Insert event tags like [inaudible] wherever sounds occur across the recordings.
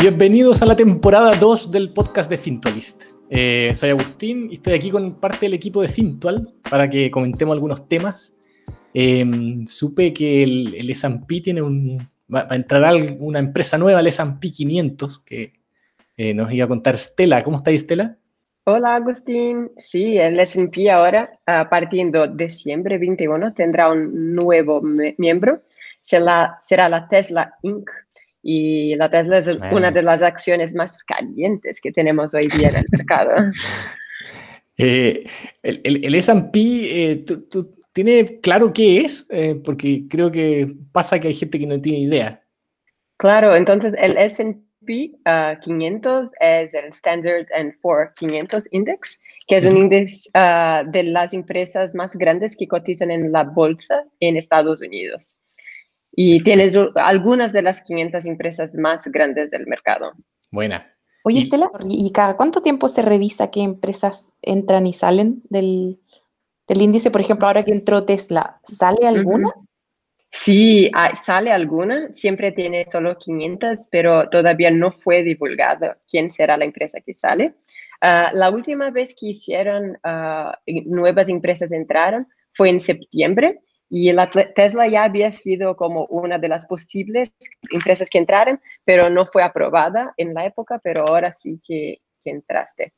Bienvenidos a la temporada 2 del podcast de Fintualist. Eh, soy Agustín y estoy aquí con parte del equipo de Fintual para que comentemos algunos temas. Em, supe que el, el S&P tiene un... Va, a entrar una empresa nueva, el S&P 500, que eh, nos iba a contar Stella. ¿Cómo está Stella? Hola Agustín, sí, el S&P ahora, a partir de diciembre 21, tendrá un nuevo miembro, será la Tesla Inc. Y la Tesla es una de las acciones más calientes que tenemos hoy día en el mercado. [laughs] Eh, el, el, el S&P, eh, ¿tiene claro qué es? Eh, porque creo que pasa que hay gente que no tiene idea. Claro, entonces el S&P 500 uh, es el Standard Poor's 500 Index, que es un índice uh, de las empresas más grandes que cotizan en la bolsa en Estados Unidos. Y tienes algunas de las 500 empresas más grandes del mercado. Buena. Oye, Estela, ¿y cada cuánto tiempo se revisa qué empresas entran y salen del, del índice? Por ejemplo, ahora que entró Tesla, ¿sale alguna? Sí, sale alguna, siempre tiene solo 500, pero todavía no fue divulgado quién será la empresa que sale. Ah, la última vez que hicieron uh, nuevas empresas entraron fue en septiembre y la Tesla ya había sido como una de las posibles empresas que entraron, pero no fue aprobada en la época, pero ahora sí que, que entraste.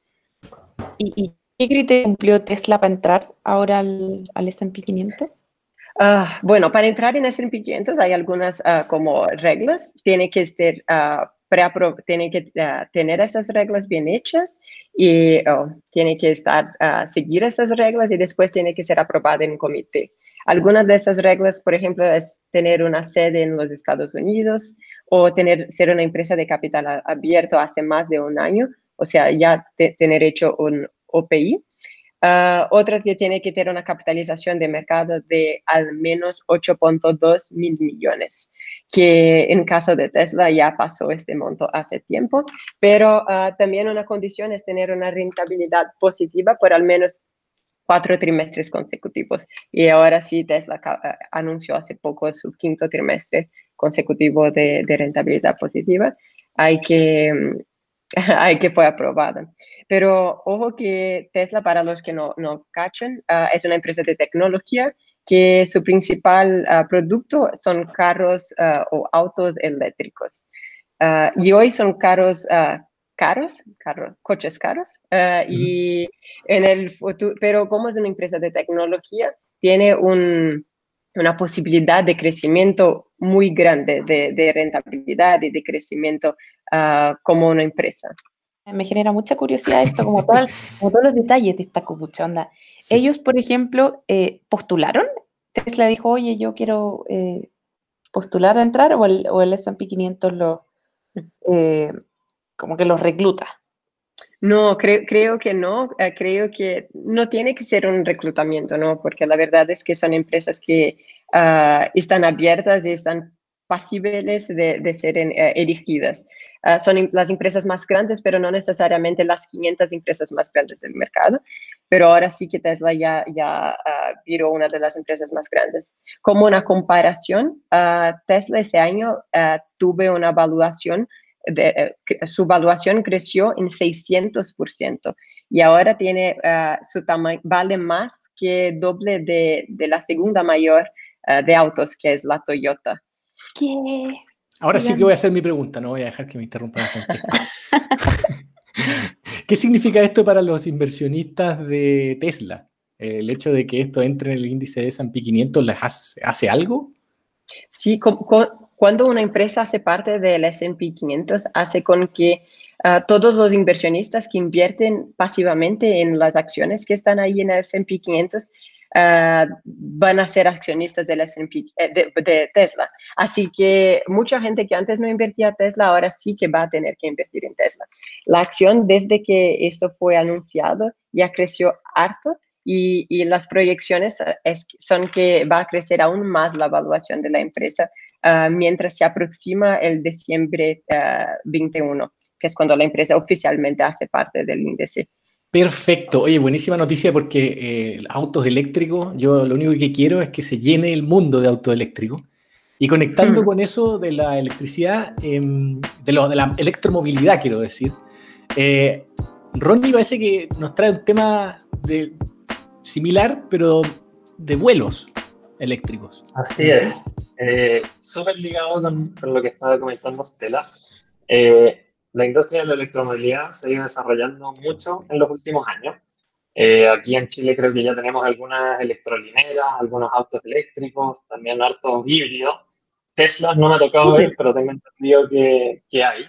¿Y, qué criterio cumplió Tesla para entrar ahora al, al S&P 500? Uh, bueno, para entrar en S&P 500 hay algunas uh, como reglas. Tiene que estar uh, tiene que tener esas reglas bien hechas y oh, tiene que estar seguir esas reglas y después tiene que ser aprobada en un comité. Algunas de esas reglas, por ejemplo, es tener una sede en los Estados Unidos o tener ser una empresa de capital abierto hace más de un año, o sea, ya tener hecho un OPI. Uh, otra que tiene que tener una capitalización de mercado de al menos 8.2 mil millones, que en caso de Tesla ya pasó este monto hace tiempo, pero uh, también una condición es tener una rentabilidad positiva por al menos cuatro trimestres consecutivos. Y ahora sí, Tesla uh, anunció hace poco su quinto trimestre consecutivo de, de rentabilidad positiva. Hay que [laughs] Ay, que fue aprobada. Pero ojo que Tesla, para los que no, no cachan, ah, es una empresa de tecnología que su principal ah, producto son carros ah, o autos eléctricos. y hoy son carros caros, coches caros. Y en el futuro, pero como es una empresa de tecnología, tiene un, una posibilidad de crecimiento muy grande, de, de rentabilidad y de crecimiento uh, como una empresa. Me genera mucha curiosidad esto, como, todo, [laughs] como todos los detalles de esta copucha onda. Ellos, por ejemplo, eh, postularon. Tesla dijo, oye, yo quiero eh, postular a entrar, o el, o el S&P 500 lo, eh, como que los recluta. No, creo, creo que no. Uh, creo que no tiene que ser un reclutamiento, ¿no? Porque la verdad es que son empresas que uh, están abiertas y están pasibles de, de ser en, uh, elegidas. son las empresas más grandes, pero no necesariamente las 500 empresas más grandes del mercado. Pero ahora sí que Tesla ya, ya viró una de las empresas más grandes. Como una comparación, Tesla ese año tuve una evaluación de, eh, su valuación creció en 600% y ahora tiene uh, su tamaño, vale más que doble de, de la segunda mayor uh, de autos, que es la Toyota. ¿Qué? Ahora sí que voy a hacer mi pregunta, no voy a dejar que me interrumpa la [laughs] ¿Qué significa esto para los inversionistas de Tesla? ¿El hecho de que esto entre en el índice de S&P 500 les hace, hace algo? Sí, con, con, cuando una empresa hace parte del S&P 500, hace con que uh, todos los inversionistas que invierten pasivamente en las acciones que están ahí en el S&P 500 uh, van a ser accionistas del S&P eh, de, de, Tesla. Así que mucha gente que antes no invertía en Tesla ahora sí que va a tener que invertir en Tesla. La acción desde que esto fue anunciado ya creció harto y, y, las proyecciones es, son que va a crecer aún más la evaluación de la empresa uh, mientras se aproxima el diciembre uh, 21, que es cuando la empresa oficialmente hace parte del índice. Perfecto. Oye, buenísima noticia porque eh, autos eléctricos, yo lo único que quiero es que se llene el mundo de autos eléctricos. Y conectando con eso de la electricidad, em, de, lo, de la electromovilidad, quiero decir, eh, Ronnie parece que nos trae un tema de, similar, pero de vuelos eléctricos. Así es. Eh, Súper ligado con, lo que estaba comentando Stella. Eh, la industria de la electromovilidad se ha ido desarrollando mucho en los últimos años. Eh, aquí en Chile creo que ya tenemos algunas electrolineras, algunos autos eléctricos, también hartos híbridos. Tesla no me ha tocado ver, pero tengo entendido que, que hay.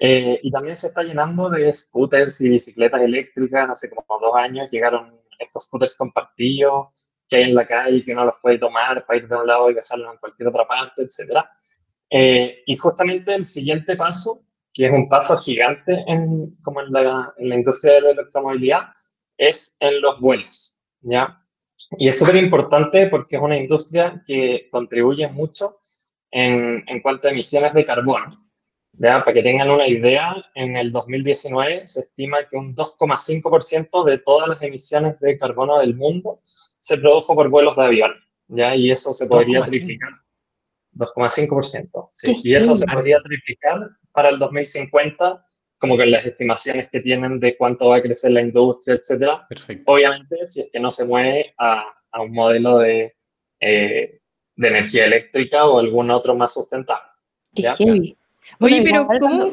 Eh, y también se está llenando de scooters y bicicletas eléctricas. Hace como dos años llegaron estos scooters compartidos que hay en la calle que uno los puede tomar para ir de un lado y dejarlo en cualquier otra parte, etc. Eh, y justamente el siguiente paso, que es un paso gigante en, como en la, en la industria de la electromovilidad, es en los vuelos, ¿ya? Y es súper importante porque es una industria que contribuye mucho en, en cuanto a emisiones de carbono. ¿Ya? Para que tengan una idea, en el 2019 se estima que un 2,5% de todas las emisiones de carbono del mundo se produjo por vuelos de avión, ¿ya? Y eso se podría triplicar. 2,5%. Sí. Y eso se podría triplicar para el 2050 como que las estimaciones que tienen de cuánto va a crecer la industria, etcétera. Obviamente, si es que no se mueve a, a un modelo de, eh, de, energía eléctrica o algún otro más sustentable. Qué Oye, pero ¿cómo?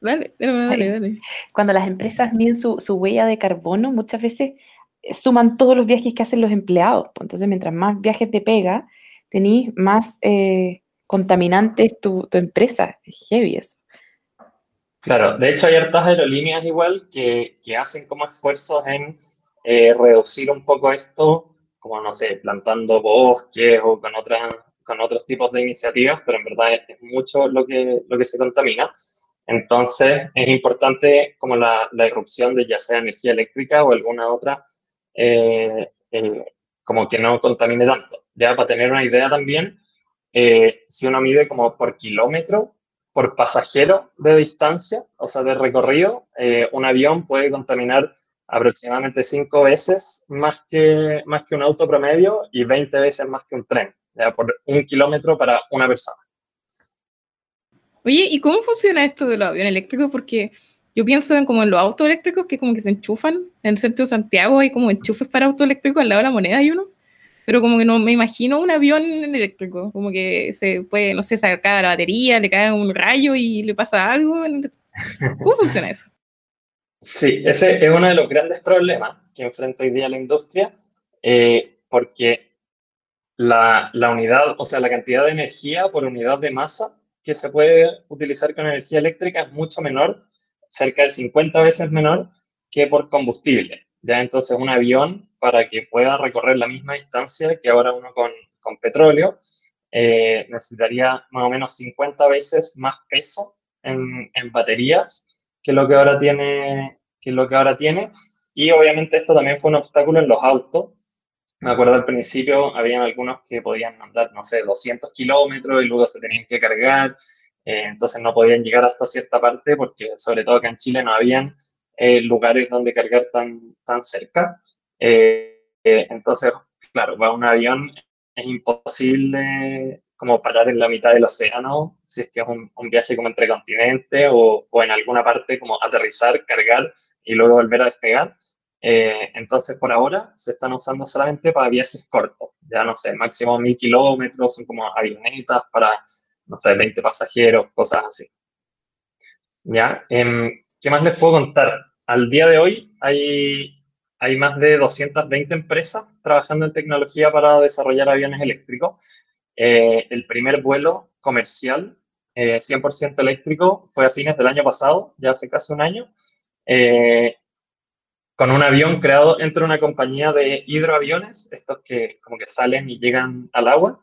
Dale, dale, dale, Cuando las empresas miden su, su, huella de carbono, muchas veces eh, suman todos los viajes que hacen los empleados. Entonces, mientras más viajes te pega, tenés más eh, contaminantes tu, tu empresa. Es heavy eso. Claro, de hecho hay hartas aerolíneas igual que, que hacen como esfuerzos en eh, reducir un poco esto, como no sé, plantando bosques o con, otras, con otros tipos de iniciativas, pero en verdad es, mucho lo que, lo que se contamina. Entonces es importante como la, la irrupción de ya sea energía eléctrica o alguna otra, eh, eh, como que no contamine tanto. Ya para tener una idea también, si uno mide como por kilómetro, por pasajero de distancia, o sea, de recorrido, eh, un avión puede contaminar aproximadamente cinco veces más que, más que un auto promedio y 20 veces más que un tren, por un kilómetro para una persona. Oye, ¿y cómo funciona esto de los aviones eléctricos? Porque yo pienso en como en los autos eléctricos que como que se enchufan en el centro de Santiago, hay como enchufes para autos eléctricos al lado de la moneda y uno pero como que no me imagino un avión eléctrico, como que se puede, no sé, sacar la batería, le cae un rayo y le pasa algo. ¿Cómo funciona eso? Sí, ese es uno de los grandes problemas que enfrenta hoy día la industria, eh, porque la, la, unidad, o sea, la cantidad de energía por unidad de masa que se puede utilizar con energía eléctrica es mucho menor, cerca de 50 veces menor que por combustible. Ya entonces un avión para que pueda recorrer la misma distancia que ahora uno con, con petróleo, eh, necesitaría más o menos 50 veces más peso en, en, baterías que lo que ahora tiene que lo que ahora tiene y obviamente esto también fue un obstáculo en los autos me acuerdo al principio habían algunos que podían andar no sé 200 kilómetros y luego se tenían que cargar eh, entonces no podían llegar hasta cierta parte porque sobre todo acá en Chile no habían eh, lugares donde cargar tan tan cerca eh, entonces, claro, va un avión, es imposible como parar en la mitad del océano, si es que es un, viaje como entre continentes o, o, en alguna parte como aterrizar, cargar y luego volver a despegar. Eh, entonces, por ahora se están usando solamente para viajes cortos, ya no sé, máximo mil kilómetros, son como avionetas para, no sé, 20 pasajeros, cosas así. ¿Ya? Eh, ¿Qué más les puedo contar? Al día de hoy hay hay más de 220 empresas trabajando en tecnología para desarrollar aviones eléctricos. Eh, el primer vuelo comercial 100% eh, eléctrico fue a fines del año pasado, ya hace casi un año, eh, con un avión creado entre una compañía de hidroaviones, estos que como que salen y llegan al agua,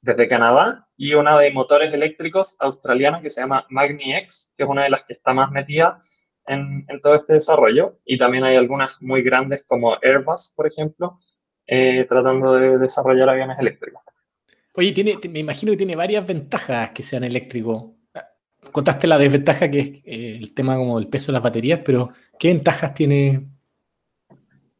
desde Canadá, y una de motores eléctricos australiana que se llama MagniX, que es una de las que está más metida en, todo este desarrollo y también hay algunas muy grandes como Airbus, por ejemplo, eh, tratando de desarrollar aviones eléctricos. Oye, tiene, me imagino que tiene varias ventajas que sean eléctricos. Contaste la desventaja que es eh, el tema como el peso de las baterías, pero ¿qué ventajas tiene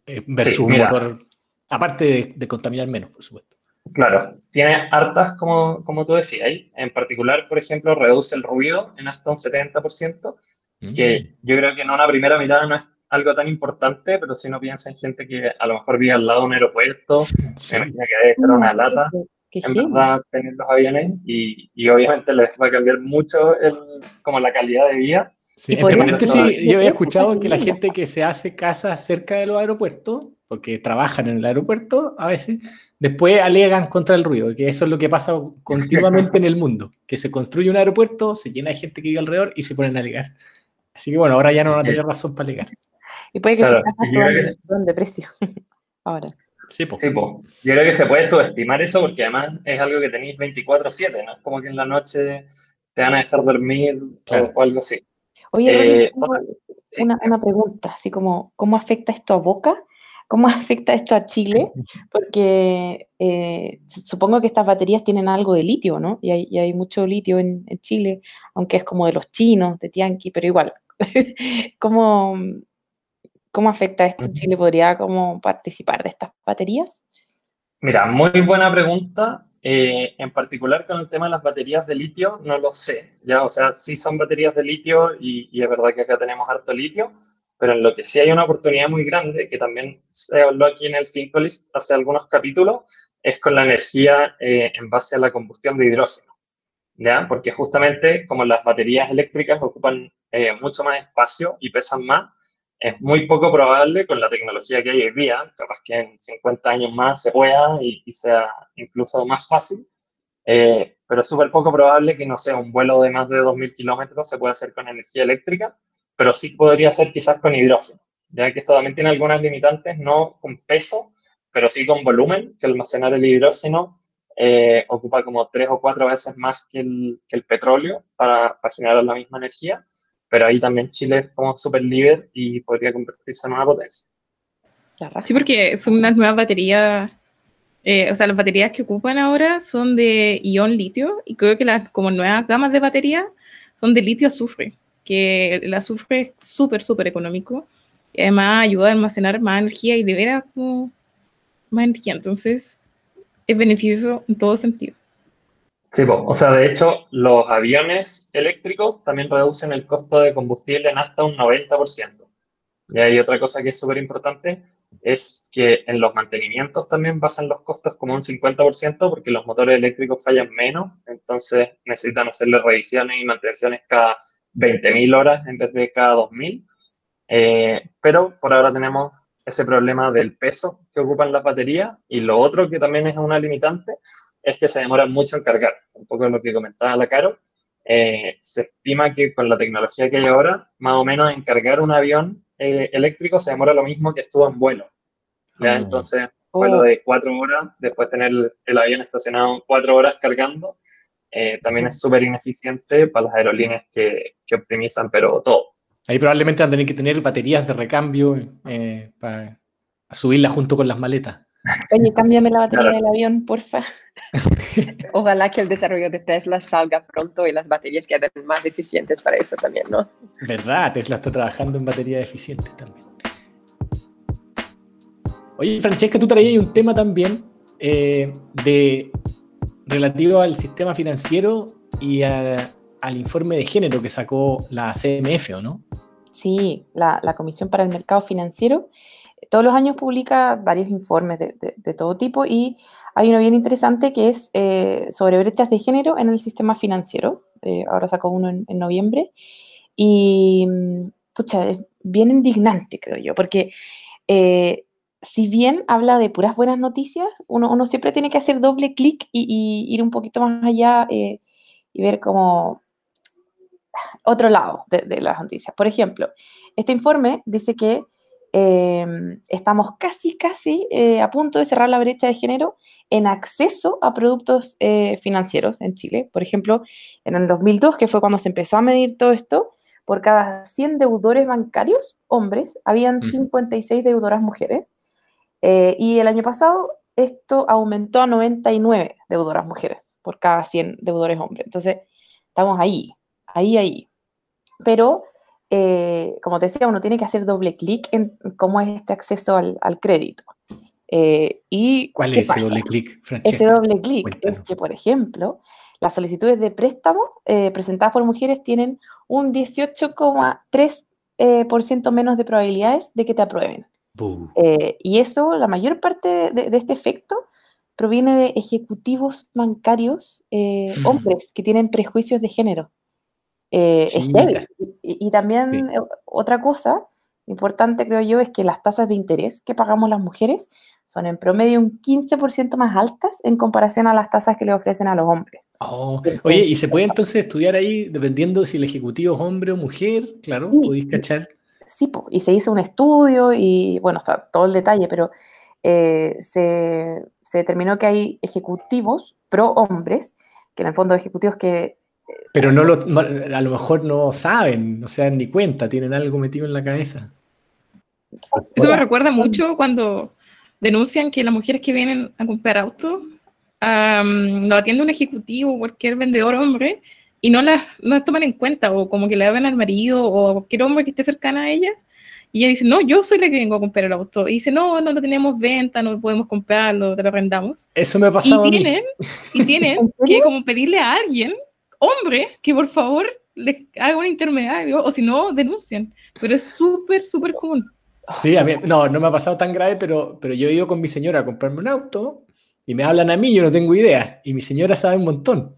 eh, versus un motor? Aparte de, contaminar menos, por supuesto. Claro, tiene hartas, como, como tú decías. En particular, por ejemplo, reduce el ruido en hasta un 70%, que Mm. yo creo que en una primera mirada no es algo tan importante, pero si uno piensa en gente que a lo mejor vive al lado de un aeropuerto, Sí. me imagino que debe ser una lata, Qué en heavy. verdad, tener los aviones, y, y obviamente les va a cambiar mucho el, como la calidad de vida. Sí, entre tomar- yo había [laughs] escuchado que la gente que se hace casas cerca de los aeropuertos, porque trabajan en el aeropuerto a veces, después alegan contra el ruido, que eso es lo que pasa continuamente en el mundo, que se construye un aeropuerto, se llena de gente que vive alrededor y se ponen a alegar. Así que bueno, ahora ya no van a tener razón para alegar. Y puede que Claro, sus casas suban de precio. [laughs] Ahora. Sí, po. Sí, po. yo creo que se puede subestimar eso porque además es algo que tenéis 24/7, ¿no? Es como que en la noche te van a dejar dormir o- Claro. o, algo así. Oye, Eh, una, una pregunta, así como, ¿cómo afecta esto a Boca? ¿Cómo [laughs] afecta esto a Chile? Porque eh, supongo que estas baterías tienen algo de litio, ¿no? Y hay, y hay mucho litio en, en Chile, aunque es como de los chinos, de Tianqi, pero igual. [laughs] ¿Cómo, cómo afecta esto? ¿Chile podría como participar de estas baterías? Mira, muy buena pregunta. Eh, en particular con el tema de las baterías de litio, no lo sé. Ya, o sea, sí son baterías de litio y, y es verdad que acá tenemos harto litio, pero en lo que sí hay una oportunidad muy grande, que también se habló aquí en el Fincolist hace algunos capítulos, es con la energía eh, en base a la combustión de hidrógeno. ¿Ya? Porque justamente como las baterías eléctricas ocupan eh, mucho más espacio y pesan más, es muy poco probable con la tecnología que hay hoy día, capaz que en 50 años más se pueda y, y sea incluso más fácil, eh, pero es súper poco probable que no sea un vuelo de más de 2.000 kilómetros se pueda hacer con energía eléctrica, pero sí podría ser quizás con hidrógeno, ya que esto también tiene algunas limitantes, no con peso, pero sí con volumen, que almacenar el hidrógeno eh, ocupa como tres o cuatro veces más que el, que el petróleo para, para generar la misma energía pero ahí también Chile es como súper líder y podría convertirse en una potencia. Sí, porque son unas nuevas baterías, eh, o sea, las baterías que ocupan ahora son de ion litio y creo que las como nuevas gamas de baterías son de litio azufre, que el azufre es súper, súper económico y además ayuda a almacenar más energía y de veras como más energía, entonces es beneficioso en todo sentido. Sí, po. o sea, de hecho, los aviones eléctricos también reducen el costo de combustible en hasta un 90%. Y hay otra cosa que es súper importante, es que en los mantenimientos también bajan los costos como un 50% porque los motores eléctricos fallan menos, entonces necesitan hacerle revisiones y mantenciones cada 20.000 horas en vez de cada 2.000. Eh, pero por ahora tenemos ese problema del peso que ocupan las baterías y lo otro que también es una limitante es que se demoran mucho en cargar. Un poco lo que comentaba la Caro. Eh, se estima que con la tecnología que hay ahora, más o menos en cargar un avión eh, eléctrico se demora lo mismo que estuvo en vuelo. ¿ya? Ah. Entonces, Oh. vuelo de cuatro horas, después tener el, el avión estacionado cuatro horas cargando, eh, también es súper ineficiente para las aerolíneas que, que optimizan, pero todo. Ahí probablemente van a tener que tener baterías de recambio eh, para subirlas junto con las maletas. Oye, cámbiame la batería Claro. del avión, porfa. [laughs] Ojalá que el desarrollo de Tesla salga pronto y las baterías queden más eficientes para eso también, ¿no? ¿Verdad? Tesla está trabajando en baterías eficientes también. Oye, Francesca, tú traías un tema también eh, de relativo al sistema financiero y a- al informe de género que sacó la CMF, ¿o no? Sí, la, la Comisión para el Mercado Financiero todos los años publica varios informes de, todo tipo y hay uno bien interesante que es eh, sobre brechas de género en el sistema financiero. Eh, ahora sacó uno en, noviembre y, mm, pucha, es bien indignante, creo yo, porque eh, si bien habla de puras buenas noticias, uno, siempre tiene que hacer doble clic y, ir un poquito más allá y ver como otro lado de las noticias. Por ejemplo, este informe dice que eh, estamos casi, casi eh, a punto de cerrar la brecha de género en acceso a productos eh, financieros en Chile. Por ejemplo, en el 2002, que fue cuando se empezó a medir todo esto, por cada 100 deudores bancarios, hombres, habían Ujú. 56 deudoras mujeres. Eh, y el año pasado esto aumentó a 99 deudoras mujeres por cada 100 deudores hombres. Entonces, estamos ahí, ahí, ahí. Pero, eh, como te decía, uno tiene que hacer doble clic en cómo es este acceso al, al crédito. Eh, y ¿Cuál ¿qué es ese doble clic, Ese Francesca? doble clic es que, por ejemplo, las solicitudes de préstamo eh, presentadas por mujeres tienen un 18,3% eh, por ciento menos de probabilidades de que te aprueben. Y eso, la mayor parte de, de este efecto proviene de ejecutivos bancarios, eh, Mm. hombres que tienen prejuicios de género. Eh, es heavy. Y, y también eh, otra cosa importante, creo yo, es que las tasas de interés que pagamos las mujeres son en promedio un 15% más altas en comparación a las tasas que le ofrecen a los hombres. Oh, Oye, ¿y se puede entonces estudiar ahí dependiendo si el ejecutivo es hombre o mujer? Claro, Sí. podéis cachar. Sí, po, y se hizo un estudio y bueno, está todo el detalle, pero eh, se, se determinó que hay ejecutivos pro hombres, que en el fondo ejecutivos que Pero no lo, a lo mejor no saben, no se dan ni cuenta, tienen algo metido en la cabeza. Eso me recuerda mucho cuando denuncian que las mujeres que vienen a comprar autos lo atiende un ejecutivo o cualquier vendedor hombre y no las, no las toman en cuenta o como que le hablan al marido o a cualquier hombre que esté cercana a ella y ella dice, no, yo soy la que vengo a comprar el auto. Y dice, no, no lo tenemos venta, no podemos comprarlo, te lo arrendamos. Eso me ha Y pasado a mí. tienen, y tienen [laughs] ¿En que como pedirle a alguien, hombre, que por favor les haga un intermediario o si no, denuncian. Pero es súper, súper común. Sí, a mí, no, no me ha pasado tan grave, pero, pero yo he ido con mi señora a comprarme un auto y me hablan a mí, yo no tengo idea, y mi señora sabe un montón.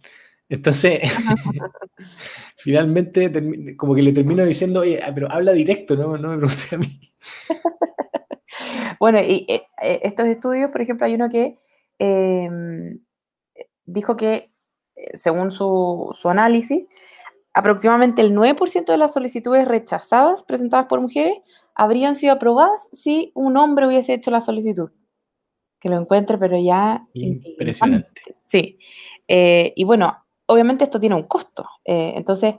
Entonces, [laughs] finalmente, como que le termino diciendo, oye, ah, pero habla directo, no, no me pregunte a mí. [laughs] Bueno, y eh, eh, estos estudios, por ejemplo, hay uno que em, dijo que, eh, según su, su análisis, aproximadamente el 9% de las solicitudes rechazadas presentadas por mujeres habrían sido aprobadas si un hombre hubiese hecho la solicitud. Que lo encuentre, pero ya Impresionante. Sí. Eh, y bueno, obviamente esto tiene un costo. eh, entonces,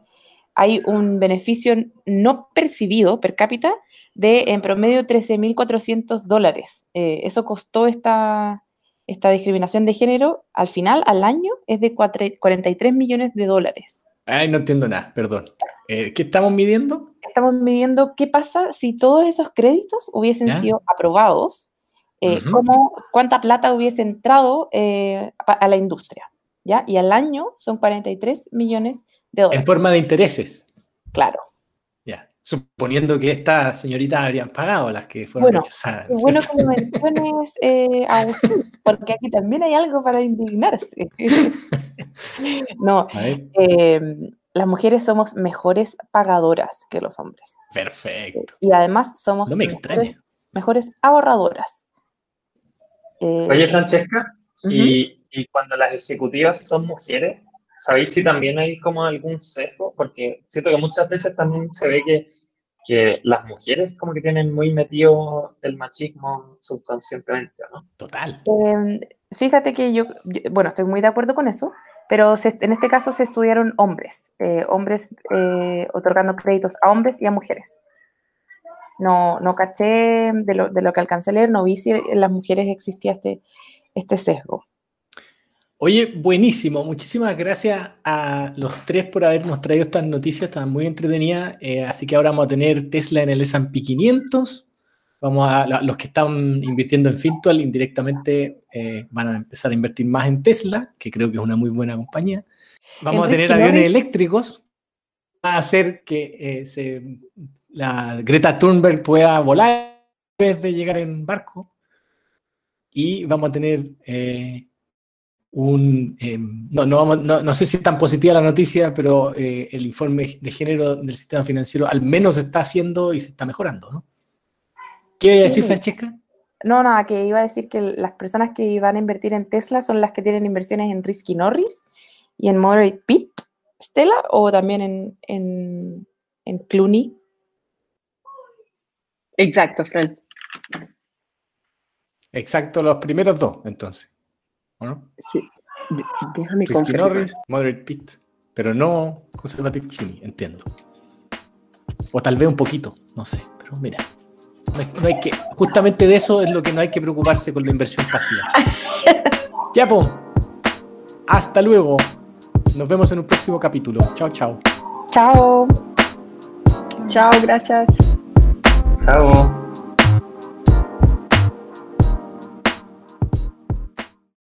hay un beneficio no percibido per cápita de en promedio 13.400 dólares. Eh, eso costó esta, esta discriminación de género. Al final, al año, es de cuatre- 43 millones de dólares. Ay, no entiendo nada, perdón. Eh, ¿Qué estamos midiendo? Estamos midiendo qué pasa si todos esos créditos hubiesen ¿Ya? sido aprobados, eh, cómo- cuánta plata hubiese entrado eh, a la industria. ¿ya? Y al año son 43 millones de En dólares. forma de intereses. Claro. Suponiendo que estas señoritas habrían pagado las que fueron Bueno, rechazadas. Qué bueno que lo [laughs] menciones, eh, Agustín, porque aquí también hay algo para indignarse. [laughs] no, eh, las mujeres somos mejores pagadoras que los hombres. perfecto. Y además somos No me mejores, mejores ahorradoras. Eh, Oye, Francesca, y cuando las ejecutivas son mujeres, ¿sabéis si también hay como algún sesgo? Porque siento que muchas veces también se ve que, que las mujeres como que tienen muy metido el machismo subconscientemente, ¿no? Total. Em, fíjate que yo, yo- bueno, estoy muy de acuerdo con eso, pero se- en este caso se estudiaron hombres, eh, hombres eh, otorgando créditos a hombres y a mujeres. No, no caché de lo, de lo que alcancé a leer, no vi si en las mujeres existía este, este sesgo. Oye, buenísimo. Muchísimas gracias a los tres por habernos traído estas noticias, estaban muy entretenidas. Eh, así que ahora vamos a tener Tesla en el S&P 500. Vamos a, la- los que están invirtiendo en Fintual indirectamente eh, van a empezar a invertir más en Tesla, que creo que es una muy buena compañía. Vamos a En tener aviones eléctricos. Va a hacer que eh, se- la Greta Thunberg pueda volar en vez de llegar en barco. Y vamos a tener un... eh, no, no, no- no sé si es tan positiva la noticia, pero eh, el informe de género del sistema financiero al menos se está haciendo y se está mejorando, ¿no? ¿Qué iba a decir, Sí. Francesca? No, nada, que iba a decir que las personas que van a invertir en Tesla son las que tienen inversiones en Risky Norris y en Moderate Pit, Stella, o también en, en, en Clooney. Exacto, Fran. Exacto, los primeros dos, entonces. ¿O no? Sí. D- Déjame Risky. Norris, Moderate Pitt, pero no Conservative Clooney, entiendo. O tal vez un poquito, no sé, pero mira. No hay, no hay que, justamente de eso es lo que no hay que preocuparse con la inversión pasiva. [laughs] ya, po. Hasta luego. Nos vemos en un próximo capítulo. Chao, chao. Chao. Chao, gracias. Chao.